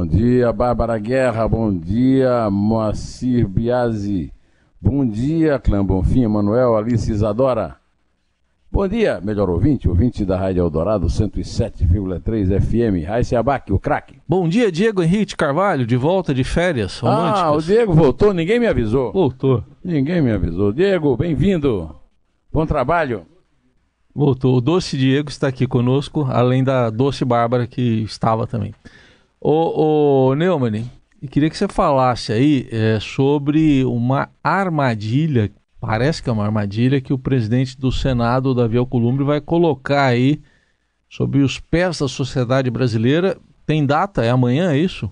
Bom dia, Bárbara Guerra. Bom dia, Moacir Biasi. Bom dia, Clã Bonfim, Manuel, Alice Isadora. Bom dia, melhor ouvinte, ouvinte da Rádio Eldorado 107,3 FM, Raíssa Abac, o craque. Bom dia, Diego Henrique Carvalho, de volta de férias românticas. Ah, o Diego voltou, ninguém me avisou. Voltou. Ninguém me avisou. Diego, bem-vindo. Bom trabalho. Voltou. O Doce Diego está aqui conosco, além da Doce Bárbara, que estava também. Ô, ô Neumann, queria que você falasse aí é, sobre uma armadilha parece que é uma armadilha que o presidente do Senado, Davi Alcolumbre, vai colocar aí sobre os pés da sociedade brasileira. Tem data? É amanhã, é isso?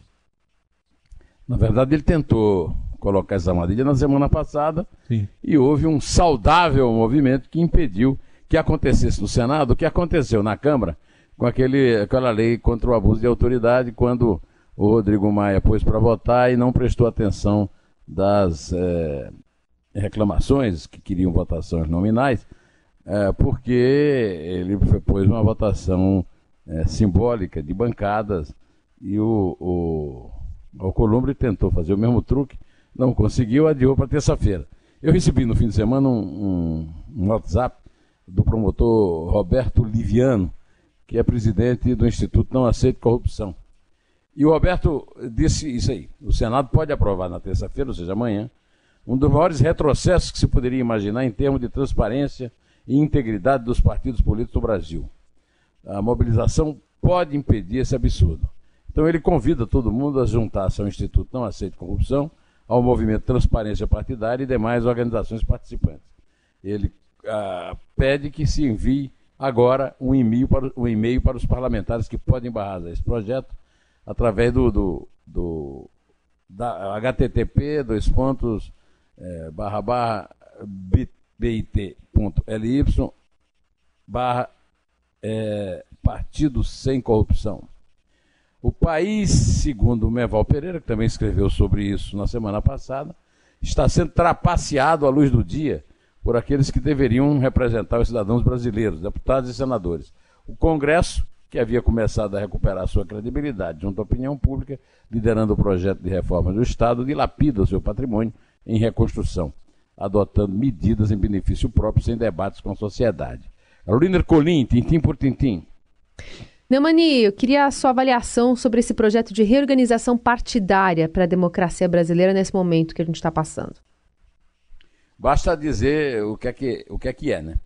Na verdade, ele tentou colocar essa armadilha na semana passada Sim. e houve um saudável movimento que impediu que acontecesse no Senado o que aconteceu na Câmara com aquele, aquela lei contra o abuso de autoridade, quando o Rodrigo Maia pôs para votar e não prestou atenção das é, reclamações que queriam votações nominais, é, porque ele pôs uma votação é, simbólica de bancadas e o, o, o Columbre tentou fazer o mesmo truque, não conseguiu, adiou para terça-feira. Eu recebi no fim de semana um, um, um WhatsApp do promotor Roberto Liviano, que é presidente do Instituto Não Aceito Corrupção. E o Roberto disse isso aí: o Senado pode aprovar na terça-feira, ou seja, amanhã, um dos maiores retrocessos que se poderia imaginar em termos de transparência e integridade dos partidos políticos do Brasil. A mobilização pode impedir esse absurdo. Então ele convida todo mundo a juntar-se ao Instituto Não Aceite Corrupção, ao Movimento Transparência Partidária e demais organizações participantes. Ele ah, pede que se envie agora um e-mail para, um e para os parlamentares que podem barrar esse projeto através do, do, do da http dois pontos é, barra barra bit.ly barra é, Partido Sem Corrupção. O país, segundo o Meval Pereira, que também escreveu sobre isso na semana passada, está sendo trapaceado à luz do dia por aqueles que deveriam representar os cidadãos brasileiros, deputados e senadores. O Congresso, que havia começado a recuperar sua credibilidade junto à opinião pública, liderando o projeto de reforma do Estado, dilapida o seu patrimônio em reconstrução, adotando medidas em benefício próprio sem debates com a sociedade. Carolina Colim, tintim por tintim. Neumani, eu queria a sua avaliação sobre esse projeto de reorganização partidária para a democracia brasileira nesse momento que a gente está passando. Basta dizer o que é que, o que, é, que é, né?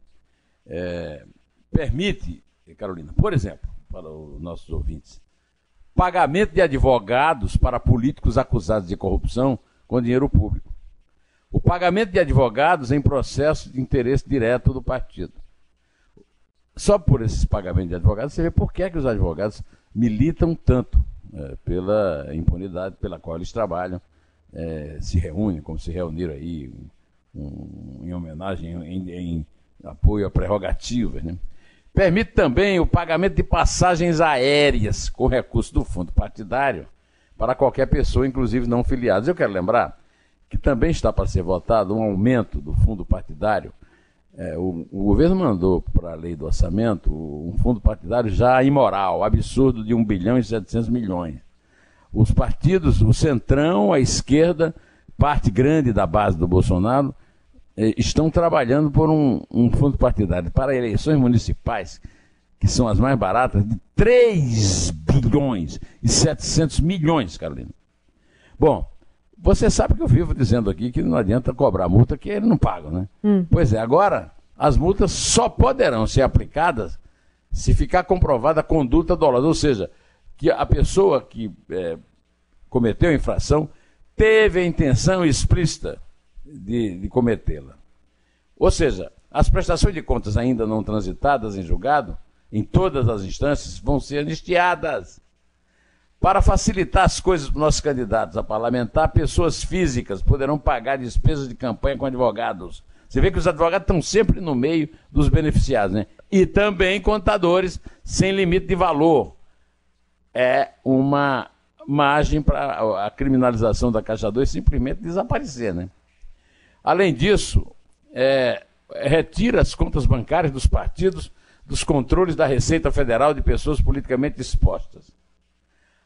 É, permite, Carolina, por exemplo, para os nossos ouvintes, pagamento de advogados para políticos acusados de corrupção com dinheiro público o pagamento de advogados em processo de interesse direto do partido. Só por esses pagamentos de advogados você vê por que, é que os advogados militam tanto é, pela impunidade pela qual eles trabalham, é, se reúnem, como se reuniram aí, um, em homenagem, em, em, apoio a prerrogativas. Né? Permite também o pagamento de passagens aéreas com recurso do fundo partidário para qualquer pessoa, inclusive não filiados. Eu quero lembrar que também está para ser votado um aumento do fundo partidário. É, o, o, governo mandou para a lei do orçamento um fundo partidário já imoral, absurdo de 1 bilhão e 700 milhões. Os partidos, o Centrão, a esquerda, parte grande da base do Bolsonaro, estão trabalhando por um, um fundo partidário para eleições municipais, que são as mais baratas, de 3 bilhões e 700 milhões, Carolina. Bom, você sabe que eu vivo dizendo aqui que não adianta cobrar multa que eles não pagam, né? Hum. Pois é, agora as multas só poderão ser aplicadas se ficar comprovada a conduta dolosa, ou seja, que a pessoa que é, cometeu a infração teve a intenção explícita de, de cometê-la. Ou seja, as prestações de contas ainda não transitadas em julgado, em todas as instâncias, vão ser anistiadas. Para facilitar as coisas para os nossos candidatos a parlamentar, pessoas físicas poderão pagar despesas de campanha com advogados. Você vê que os advogados estão sempre no meio dos beneficiados, né? E também contadores sem limite de valor. É uma margem para a criminalização da Caixa 2 simplesmente desaparecer, né? Além disso, é, retira as contas bancárias dos partidos dos controles da Receita Federal de pessoas politicamente expostas.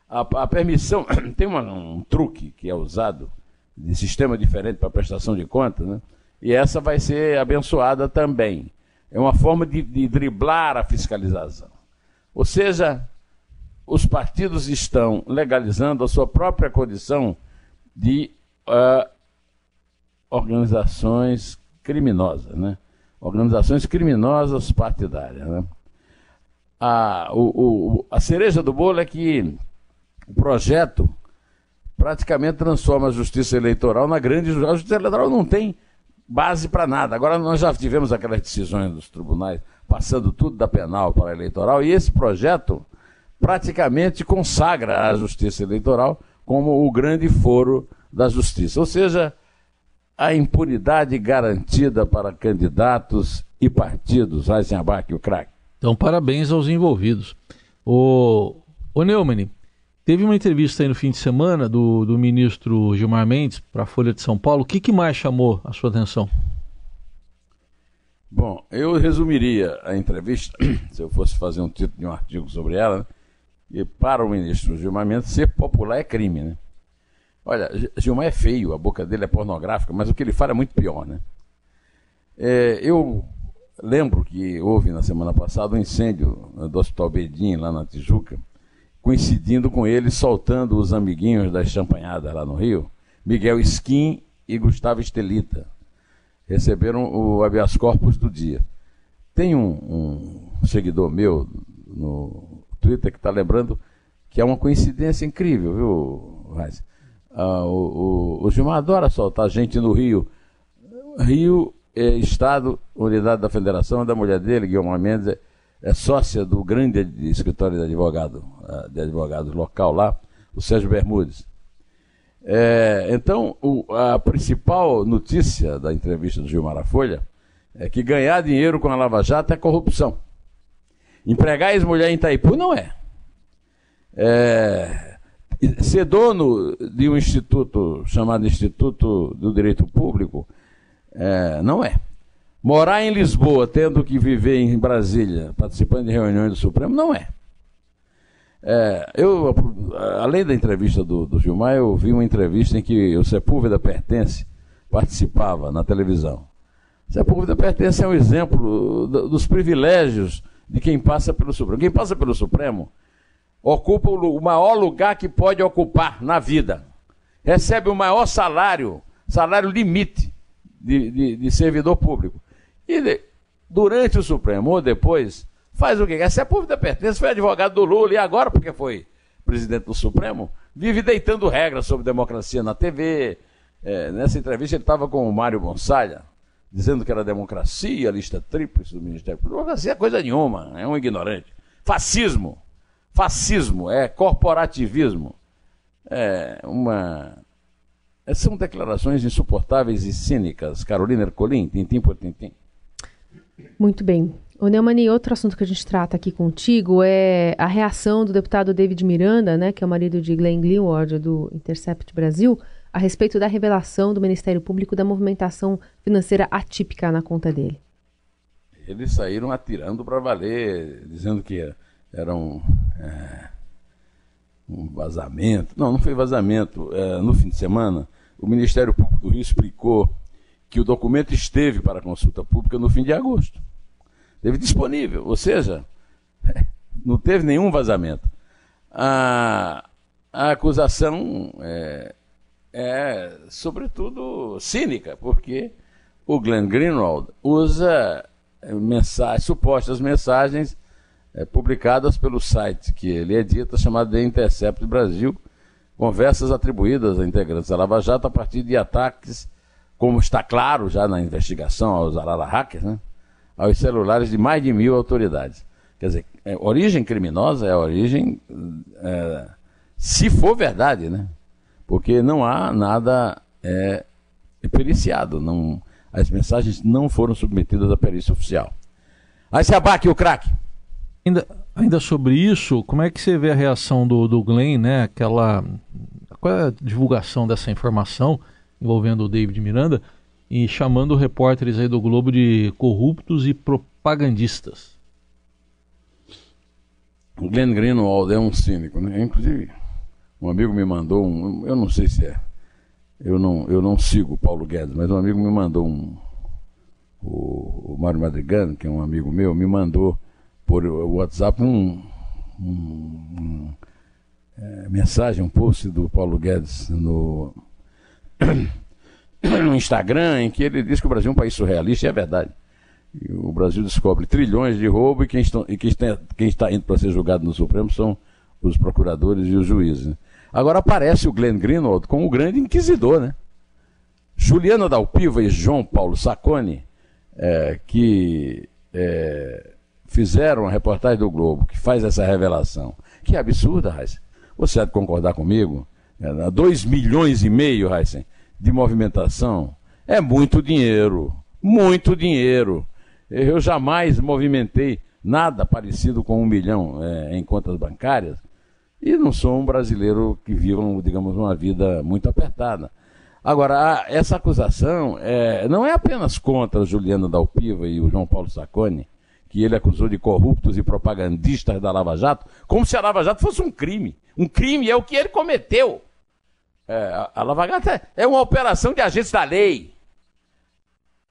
A, a permissão, tem uma, um truque que é usado de sistema diferente para prestação de contas, né? e essa vai ser abençoada também. É uma forma de, de driblar a fiscalização. Ou seja, os partidos estão legalizando a sua própria condição de uh, organizações criminosas, né? Organizações criminosas partidárias, né? A, o, o, a cereja do bolo é que o projeto praticamente transforma a justiça eleitoral na grande. A justiça eleitoral não tem base para nada. Agora nós já tivemos aquelas decisões dos tribunais passando tudo da penal para a eleitoral e esse projeto praticamente consagra a justiça eleitoral como o grande foro da justiça. Ou seja, a impunidade garantida para candidatos e partidos, Eisenbach e o craque. Então, parabéns aos envolvidos. O, o Neumann, Teve uma entrevista aí no fim de semana do, do ministro Gilmar Mendes para a Folha de São Paulo. O que, que mais chamou a sua atenção? Bom, eu resumiria a entrevista, se eu fosse fazer um título de um artigo sobre ela, né? e para o ministro Gilmar Mendes, ser popular é crime, né? Olha, Gilmar é feio, a boca dele é pornográfica, mas o que ele fala é muito pior, né? É, eu lembro que houve na semana passada um incêndio do Hospital Bedim, lá na Tijuca, coincidindo com ele soltando os amiguinhos das champanhadas lá no Rio, Miguel Skin e Gustavo Estelita. Receberam o habeas corpus do dia. Tem um, um seguidor meu no Twitter que está lembrando que é uma coincidência incrível, viu, Raiz? Ah, o, o, o Gilmar adora soltar gente no Rio. Rio é Estado, unidade da Federação, da mulher dele, Guilherme Mendes, é sócia do grande escritório de advogado, eh, de advogado local lá, o Sérgio Bermudes. É, então, o, a principal notícia da entrevista do Gilmar Folha é que ganhar dinheiro com a Lava Jato é corrupção. Empregar ex-mulher em Itaipu não é. é. Ser dono de um instituto chamado Instituto do Direito Público é, não é. Morar em Lisboa, tendo que viver em Brasília, participando de reuniões do Supremo, não é. é eu, além da entrevista do, do, Gilmar, eu vi uma entrevista em que o Sepúlveda Pertence participava na televisão. Sepúlveda Pertence é um exemplo dos privilégios de quem passa pelo Supremo. Quem passa pelo Supremo ocupa o maior lugar que pode ocupar na vida. Recebe o maior salário, salário limite de, de, de servidor público. E durante o Supremo ou depois, faz o quê? A Sepúlveda Pertence foi advogado do Lula e agora, porque foi presidente do Supremo, vive deitando regras sobre democracia na TV. É, nessa entrevista ele estava com o Mário Gonçalves, dizendo que era democracia, lista tríplice do Ministério Público. Democracia é coisa nenhuma, é um ignorante. Fascismo. Fascismo é corporativismo. É uma. São declarações insuportáveis e cínicas. Carolina Ercolim, tintim por tintim. Muito bem. O Neumani, outro assunto que a gente trata aqui contigo é a reação do deputado David Miranda, né, que é o marido de Glenn Greenwald, do Intercept Brasil, a respeito da revelação do Ministério Público da movimentação financeira atípica na conta dele. Eles saíram atirando para valer, dizendo que era um, é, um vazamento. Não, não foi vazamento. É, no fim de semana, o Ministério Público do Rio explicou que o documento esteve para consulta pública no fim de agosto. Esteve disponível, ou seja, não teve nenhum vazamento. A, a acusação é, é, sobretudo, cínica, porque o Glenn Greenwald usa mensagens, supostas mensagens é, publicadas pelo site que ele edita, chamado The Intercept Brasil, conversas atribuídas a integrantes da Lava Jato a partir de ataques como está claro já na investigação aos Arara Hackers, né, aos celulares de mais de mil autoridades. Quer dizer, é, origem criminosa é a origem é, Se for verdade, né? Porque não há nada é, periciado. Não, as mensagens não foram submetidas à perícia oficial. Aí se abaque o craque. Ainda, ainda sobre isso, como é que você vê a reação do, do Glenn, né? Aquela. Qual é a divulgação dessa informação envolvendo o David Miranda e chamando repórteres aí do Globo de corruptos e propagandistas? O Glenn Greenwald é um cínico, né? Inclusive, um amigo me mandou um. Eu não sei se é. Eu não, eu não sigo o Paulo Guedes, mas um amigo me mandou um. O, o Mário Madrigano, que é um amigo meu, me mandou por WhatsApp um, um, um é, mensagem, um post do Paulo Guedes no, no Instagram, em que ele diz que o Brasil é um país surrealista, e é verdade. E o Brasil descobre trilhões de roubo e quem, estão, e quem, está, quem está indo para ser julgado no Supremo são os procuradores e os juízes. Agora aparece o Glenn Greenwald como o grande inquisidor, né? Juliana Dalpiva e João Paulo Sacconi, é, que é, fizeram a reportagem do Globo, que faz essa revelação. Que absurda, Raíssa. Você há de concordar comigo? É, 2 milhões e meio, Raíssa, de movimentação. É muito dinheiro. Muito dinheiro. Eu jamais movimentei nada parecido com um milhão é, em contas bancárias e não sou um brasileiro que viva, digamos, uma vida muito apertada. Agora, essa acusação é, não é apenas contra Juliano Dalpiva e o João Paulo Sacconi, que ele acusou de corruptos e propagandistas da Lava Jato, como se a Lava Jato fosse um crime. Um crime é o que ele cometeu. É, a, Lava Jato é, é uma operação de agentes da lei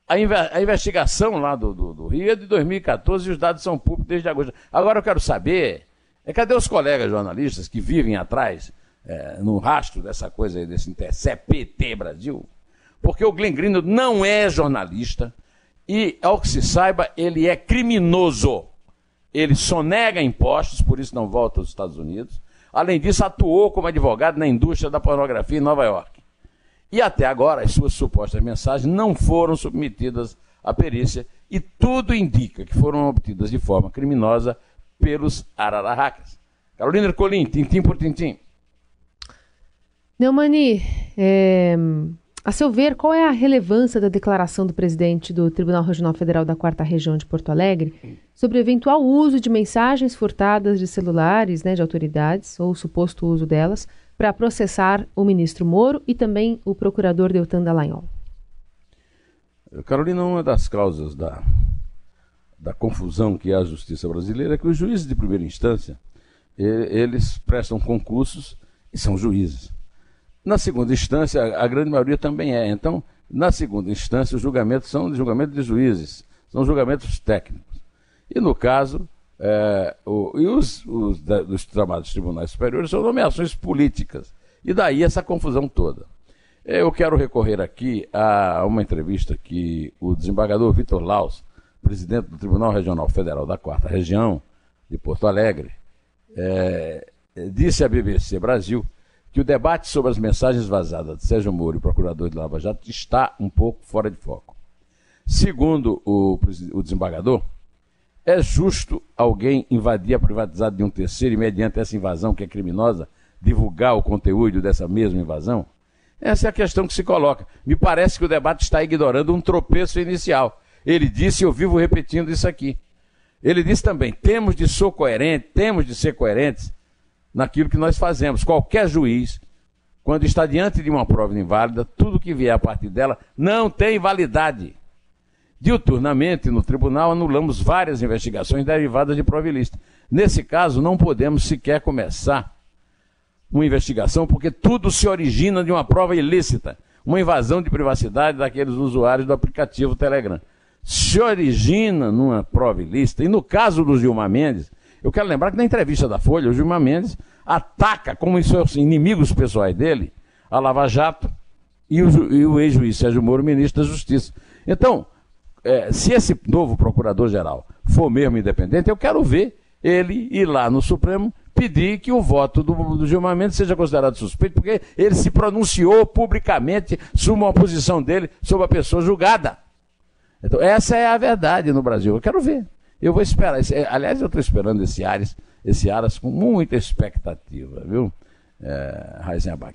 a, a investigação lá do, do, do, Rio é de 2014 e os dados são públicos desde agosto. Agora eu quero saber, é, cadê os colegas jornalistas que vivem atrás, é, no rastro dessa coisa aí, desse CPT Brasil? Porque o Glenn Greenwald não é jornalista e, ao que se saiba, ele é criminoso. Ele sonega impostos, por isso não volta aos Estados Unidos. Além disso, atuou como advogado na indústria da pornografia em Nova York. E até agora as suas supostas mensagens não foram submetidas à perícia e tudo indica que foram obtidas de forma criminosa pelos ararahacas. Carolina Ercolim, tintim por tintim. Neumani, é, a seu ver, qual é a relevância da declaração do presidente do Tribunal Regional Federal da Quarta Região de Porto Alegre sobre o eventual uso de mensagens furtadas de celulares né, de autoridades, ou suposto uso delas, para processar o ministro Moro e também o procurador Deltan Dallagnol. Carolina, uma das causas da, da confusão que há a justiça brasileira é que os juízes de primeira instância, eles prestam concursos e são juízes. Na segunda instância, a grande maioria também é. Então, na segunda instância, os julgamentos são julgamentos de juízes, são julgamentos técnicos. E no caso, é, o, e os, os da, dos chamados tribunais superiores são nomeações políticas. E daí essa confusão toda. Eu quero recorrer aqui a uma entrevista que o desembargador Vitor Laus, presidente do Tribunal Regional Federal da Quarta Região de Porto Alegre, é, disse à BBC Brasil que o debate sobre as mensagens vazadas de Sérgio Moro procurador de Lava Jato está um pouco fora de foco. Segundo o, o desembargador, é justo alguém invadir a privatizada de um terceiro e, mediante essa invasão que é criminosa, divulgar o conteúdo dessa mesma invasão? Essa é a questão que se coloca. Me parece que o debate está ignorando um tropeço inicial. Ele disse, eu vivo repetindo isso aqui. Ele disse também: temos de ser coerentes, temos de ser coerentes naquilo que nós fazemos. Qualquer juiz, quando está diante de uma prova inválida, tudo que vier a partir dela não tem validade. Diuturnamente, no tribunal, anulamos várias investigações derivadas de prova ilícita. Nesse caso, não podemos sequer começar uma investigação, porque tudo se origina de uma prova ilícita, uma invasão de privacidade daqueles usuários do aplicativo Telegram. Se origina numa prova ilícita, e no caso do Gilmar Mendes, eu quero lembrar que na entrevista da Folha, o Gilmar Mendes ataca como seus inimigos pessoais dele a Lava Jato e o, o ex-juiz Sérgio Moro, ministro da Justiça. Então, é, se esse novo procurador-geral for mesmo independente, eu quero ver ele ir lá no Supremo pedir que o voto do, do Gilmar Mendes seja considerado suspeito, porque ele se pronunciou publicamente sobre uma posição dele sobre a pessoa julgada. Então, essa é a verdade no Brasil. Eu quero ver. Eu vou esperar. Esse, aliás, eu estou esperando esse Ares, esse Aras com muita expectativa, viu? é,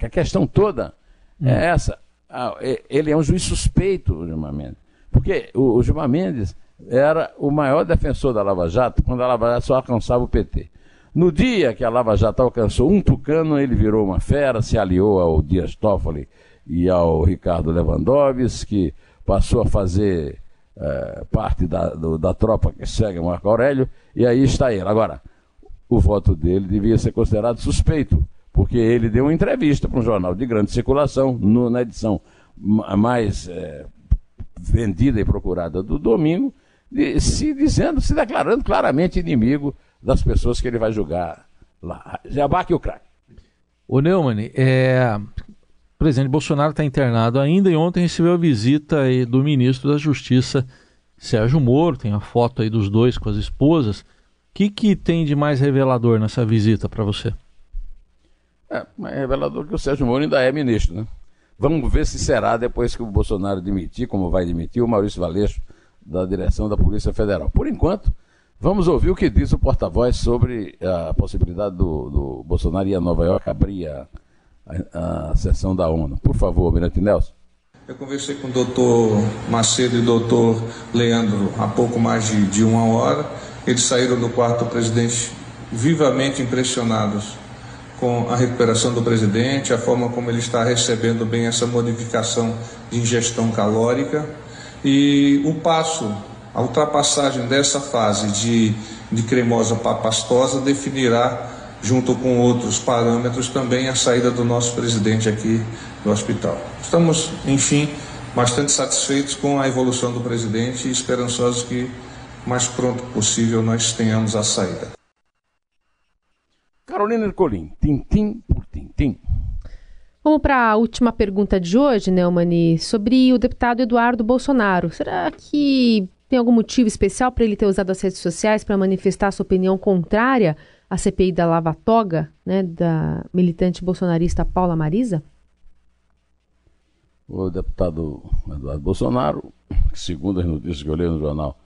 A questão toda hum. é essa. Ah, ele é um juiz suspeito, o Gilmar Mendes. Porque o, o Gilmar Mendes era o maior defensor da Lava Jato quando a Lava Jato só alcançava o PT. No dia que a Lava Jato alcançou um tucano, ele virou uma fera, se aliou ao Dias Toffoli e ao Ricardo Lewandowski, passou a fazer é, parte da, do, da tropa que segue Marco Aurélio, e aí está ele. Agora, o voto dele devia ser considerado suspeito, porque ele deu uma entrevista para um jornal de grande circulação, no, na edição mais é, vendida e procurada do domingo, de, se dizendo, se declarando claramente inimigo das pessoas que ele vai julgar lá. Jabaque o craque. O Neumann, é, presidente Bolsonaro está internado ainda e ontem recebeu a visita do ministro da Justiça, Sérgio Moro, tem a foto aí dos dois com as esposas. O que, que tem de mais revelador nessa visita para você? É, mais revelador que o Sérgio Moro ainda é ministro, né? Vamos ver se será depois que o Bolsonaro demitir, como vai demitir o Maurício Valeixo da direção da Polícia Federal. Por enquanto, vamos ouvir o que diz o porta-voz sobre a possibilidade do, do, Bolsonaro ir a Nova York abrir a, a, a sessão da ONU. Por favor, Mirante Nelson. Eu conversei com o doutor Macedo e o doutor Leandro há pouco mais de, de uma hora. Eles saíram do quarto do presidente vivamente impressionados com a recuperação do presidente, a forma como ele está recebendo bem essa modificação de ingestão calórica e o passo, a ultrapassagem dessa fase de, de cremosa para pastosa definirá, junto com outros parâmetros, também a saída do nosso presidente aqui do hospital. Estamos, enfim, bastante satisfeitos com a evolução do presidente e esperançosos que mais pronto possível nós tenhamos a saída. Carolina Ercolim, tintim por tintim. Vamos para a última pergunta de hoje, Neumani, sobre o deputado Eduardo Bolsonaro. Será que tem algum motivo especial para ele ter usado as redes sociais para manifestar sua opinião contrária à CPI da Lava Toga, né, da militante bolsonarista Paula Marisa? O deputado Eduardo Bolsonaro, segundo as notícias que eu leio no jornal,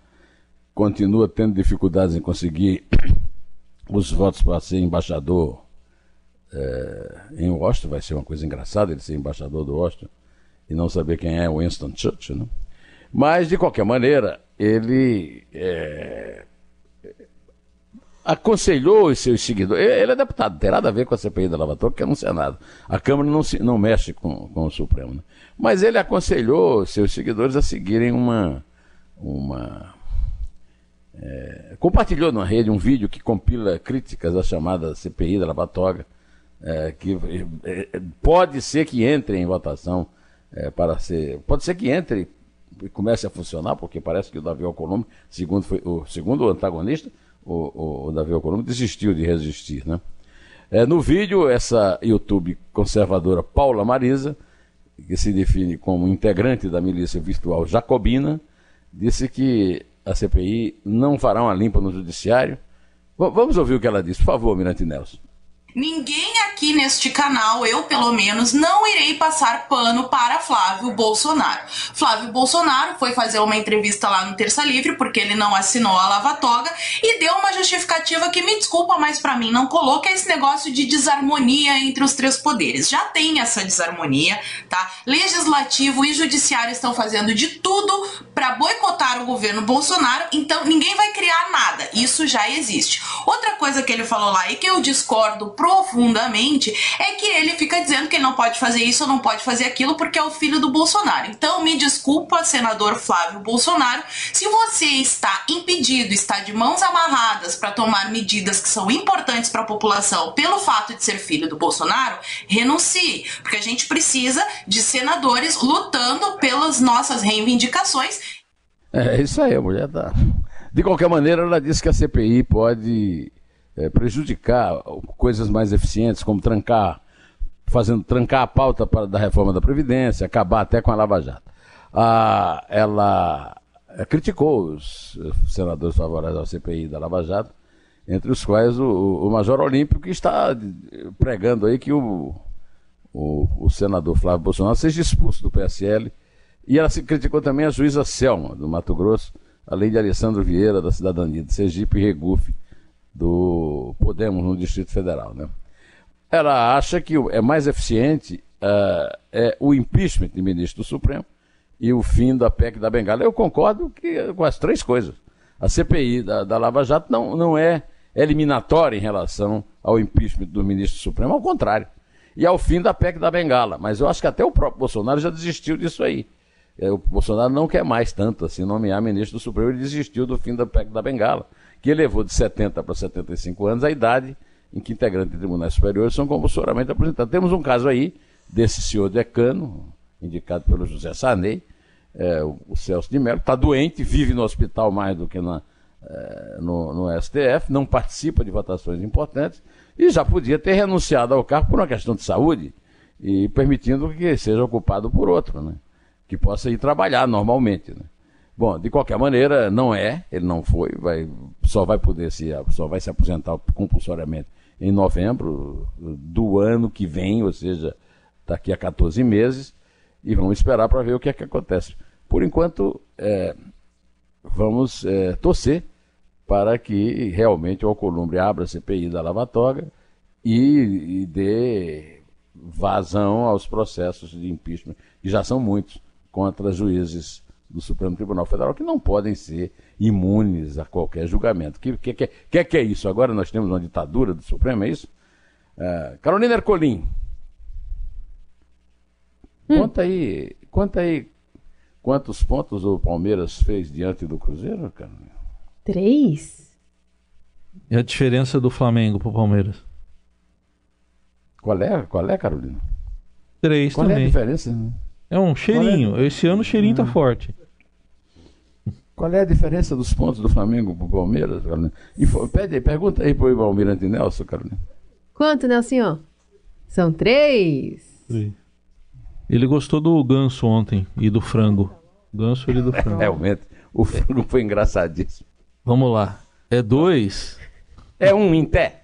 continua tendo dificuldades em conseguir os votos para ser embaixador é, em Washington, vai ser uma coisa engraçada ele ser embaixador do Washington e não saber quem é Winston Churchill, né? Mas, de qualquer maneira, ele é, aconselhou os seus seguidores. Ele é deputado, não tem nada a ver com a CPI da Lava Toga, que é no Senado. A Câmara não, se, não mexe com, com o Supremo. Né? Mas ele aconselhou os seus seguidores a seguirem uma, uma é, compartilhou na rede um vídeo que compila críticas à chamada CPI da Lava Toga, é, que é, é, pode ser que entre em votação é, para ser. Pode ser que entre e comece a funcionar, porque parece que o Davi Alcolumbre, segundo, foi, o segundo antagonista, o, o, o Davi Alcolumbre desistiu de resistir. Né? É, no vídeo, essa YouTube conservadora Paula Marisa, que se define como integrante da milícia virtual jacobina, disse que a CPI não fará uma limpa no judiciário. V vamos ouvir o que ela disse, por favor, Mirante Nelson. Ninguém aqui neste canal, eu pelo menos, não irei passar pano para Flávio Bolsonaro. Flávio Bolsonaro foi fazer uma entrevista lá no Terça Livre, porque ele não assinou a Lava Toga, e deu uma justificativa que me desculpa, mas para mim não coloca esse negócio de desarmonia entre os três poderes. Já tem essa desarmonia, tá? Legislativo e judiciário estão fazendo de tudo para boicotar o governo Bolsonaro, então ninguém vai criar nada. Isso já existe. Outra coisa que ele falou lá e que eu discordo profundamente é que ele fica dizendo que ele não pode fazer isso ou não pode fazer aquilo porque é o filho do Bolsonaro. Então, me desculpa, senador Flávio Bolsonaro, se você está impedido, está de mãos amarradas para tomar medidas que são importantes para a população pelo fato de ser filho do Bolsonaro, renuncie, porque a gente precisa de senadores lutando pelas nossas reivindicações. É isso aí, a mulher tá. De qualquer maneira, ela disse que a CPI pode é, prejudicar coisas mais eficientes, como trancar, fazendo trancar a pauta para, da reforma da Previdência, acabar até com a Lava Jato. Ah, ela é, criticou os senadores favoráveis ao CPI da Lava Jato, entre os quais o, o Major Olímpio, que está pregando aí que o, o, o, senador Flávio Bolsonaro seja expulso do PSL. E ela se criticou também a juíza Selma, do Mato Grosso, além de Alessandro Vieira, da Cidadania de Sergipe, e Regufe, do Podemos no Distrito Federal. Né? ela acha que é mais eficiente uh, é o impeachment de ministro do Supremo e o fim da PEC da Bengala. Eu concordo que, com as três coisas. A CPI da, da Lava Jato não, não é eliminatória em relação ao impeachment do ministro do Supremo, ao contrário. E ao fim da PEC da Bengala. Mas eu acho que até o próprio Bolsonaro já desistiu disso aí. É, o Bolsonaro não quer mais tanto assim nomear ministro do Supremo, ele desistiu do fim da PEC da Bengala, que elevou de 70 para 75 anos a idade em que integrantes de tribunais superiores são compulsoriamente aposentados. Temos um caso aí desse senhor decano, indicado pelo José Sarney, é, o, Celso de Mello, está doente, vive no hospital mais do que na, é, no, no, STF, não participa de votações importantes e já podia ter renunciado ao cargo por uma questão de saúde e permitindo que seja ocupado por outro, né? que possa ir trabalhar normalmente. Né? Bom, de qualquer maneira, não é, ele não foi, vai, só vai poder se, só vai se aposentar compulsoriamente em novembro do ano que vem, ou seja, daqui a 14 meses, e vamos esperar para ver o que é que acontece. Por enquanto, é, vamos é, torcer para que realmente o Alcolumbre abra a CPI da Lavatoga e, e dê vazão aos processos de impeachment, que já são muitos, contra juízes do Supremo Tribunal Federal, que não podem ser imunes a qualquer julgamento. O que, que, que, que, que é isso? Agora nós temos uma ditadura do Supremo, é isso? Uh, Carolina Ercolim, hum. conta aí, conta aí quantos pontos o Palmeiras fez diante do Cruzeiro, Carolina? Três. E a diferença do Flamengo para o Palmeiras? Qual é, qual é, Carolina? Três qual também. é a diferença? É um cheirinho. É? Esse ano o cheirinho tá hum. forte. Qual é a diferença dos pontos do Flamengo para o Palmeiras, Carolina? E, pede, pergunta aí para o Almirante Nelson, Carolina. Quanto, Nelson? São três. três. Ele gostou do ganso ontem e do frango. Ganso e do frango. Realmente, o frango foi engraçadíssimo. Vamos lá. É dois. É um em pé.